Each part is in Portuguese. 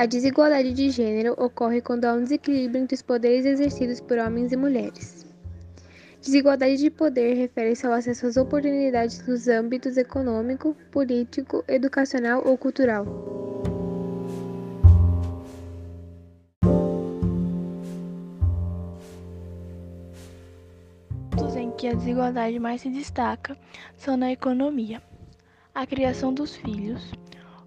A desigualdade de gênero ocorre quando há um desequilíbrio entre os poderes exercidos por homens e mulheres. Desigualdade de poder refere-se ao acesso às oportunidades nos âmbitos econômico, político, educacional ou cultural. em que a desigualdade mais se destaca são na economia, a criação dos filhos,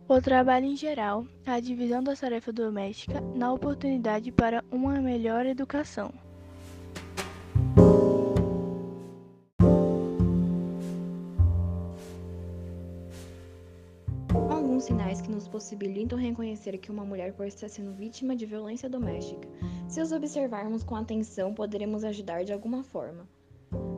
o trabalho em geral, a divisão da tarefa doméstica na oportunidade para uma melhor educação. Alguns sinais que nos possibilitam reconhecer que uma mulher pode estar sendo vítima de violência doméstica. Se os observarmos com atenção, poderemos ajudar de alguma forma.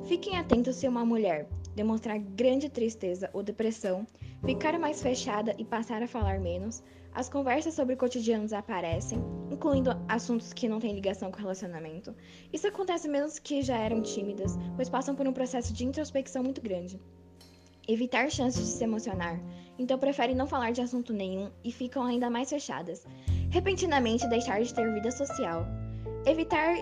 Fiquem atentos se uma mulher demonstrar grande tristeza ou depressão, ficar mais fechada e passar a falar menos, as conversas sobre cotidianos aparecem, incluindo assuntos que não têm ligação com relacionamento. Isso acontece mesmo que já eram tímidas, pois passam por um processo de introspecção muito grande. Evitar chances de se emocionar, então preferem não falar de assunto nenhum e ficam ainda mais fechadas. Repentinamente deixar de ter vida social. Evitar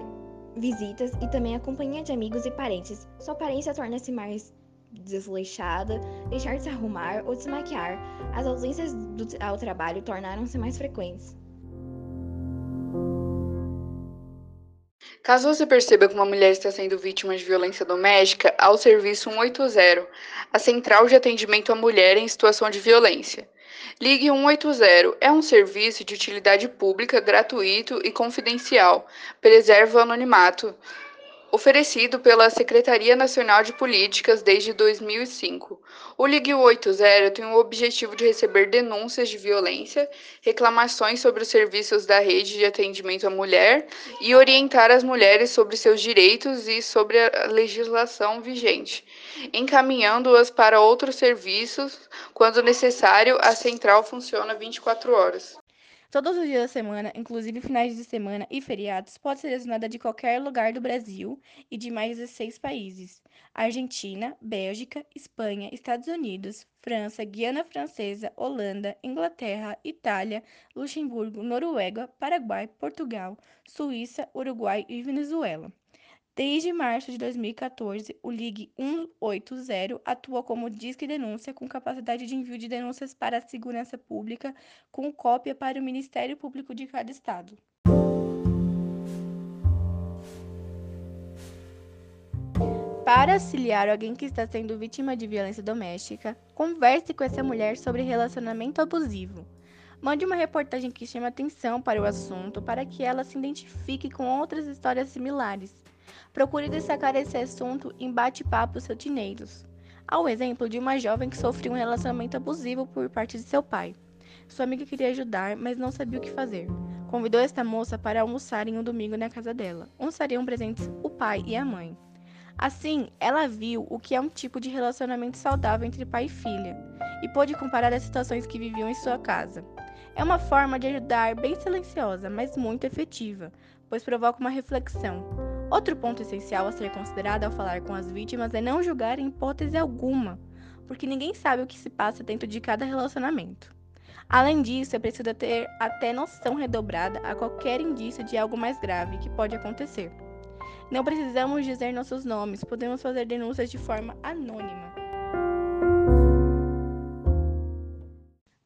visitas e também a companhia de amigos e parentes. Sua aparência torna-se mais desleixada, deixar de se arrumar ou desmaquiar. As ausências do, ao trabalho tornaram-se mais frequentes. Caso você perceba que uma mulher está sendo vítima de violência doméstica, ao serviço 180, a central de atendimento à mulher em situação de violência. Ligue 180 é um serviço de utilidade pública gratuito e confidencial, preserva o anonimato oferecido pela Secretaria Nacional de Políticas desde 2005. O Ligue 80 tem o objetivo de receber denúncias de violência, reclamações sobre os serviços da rede de atendimento à mulher e orientar as mulheres sobre seus direitos e sobre a legislação vigente, encaminhando-as para outros serviços. Quando necessário, a central funciona 24 horas. Todos os dias da semana, inclusive finais de semana e feriados, pode ser acionada de qualquer lugar do Brasil e de mais 16 países: Argentina, Bélgica, Espanha, Estados Unidos, França, Guiana Francesa, Holanda, Inglaterra, Itália, Luxemburgo, Noruega, Paraguai, Portugal, Suíça, Uruguai e Venezuela. Desde março de 2014, o Ligue 180 atua como disque denúncia com capacidade de envio de denúncias para a segurança pública, com cópia para o Ministério Público de cada estado. Para auxiliar alguém que está sendo vítima de violência doméstica, converse com essa mulher sobre relacionamento abusivo. Mande uma reportagem que chame atenção para o assunto para que ela se identifique com outras histórias similares. Procure destacar esse assunto em bate-papos rotineiros. Há o exemplo de uma jovem que sofreu um relacionamento abusivo por parte de seu pai. Sua amiga queria ajudar, mas não sabia o que fazer. Convidou esta moça para almoçar em um domingo na casa dela, onde estariam presentes o pai e a mãe. Assim, ela viu o que é um tipo de relacionamento saudável entre pai e filha e pôde comparar as situações que viviam em sua casa. É uma forma de ajudar bem silenciosa, mas muito efetiva, pois provoca uma reflexão. Outro ponto essencial a ser considerado ao falar com as vítimas é não julgar em hipótese alguma, porque ninguém sabe o que se passa dentro de cada relacionamento. Além disso, é preciso ter até noção redobrada a qualquer indício de algo mais grave que pode acontecer. Não precisamos dizer nossos nomes, podemos fazer denúncias de forma anônima.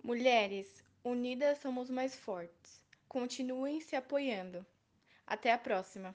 Mulheres, unidas somos mais fortes. Continuem se apoiando. Até a próxima!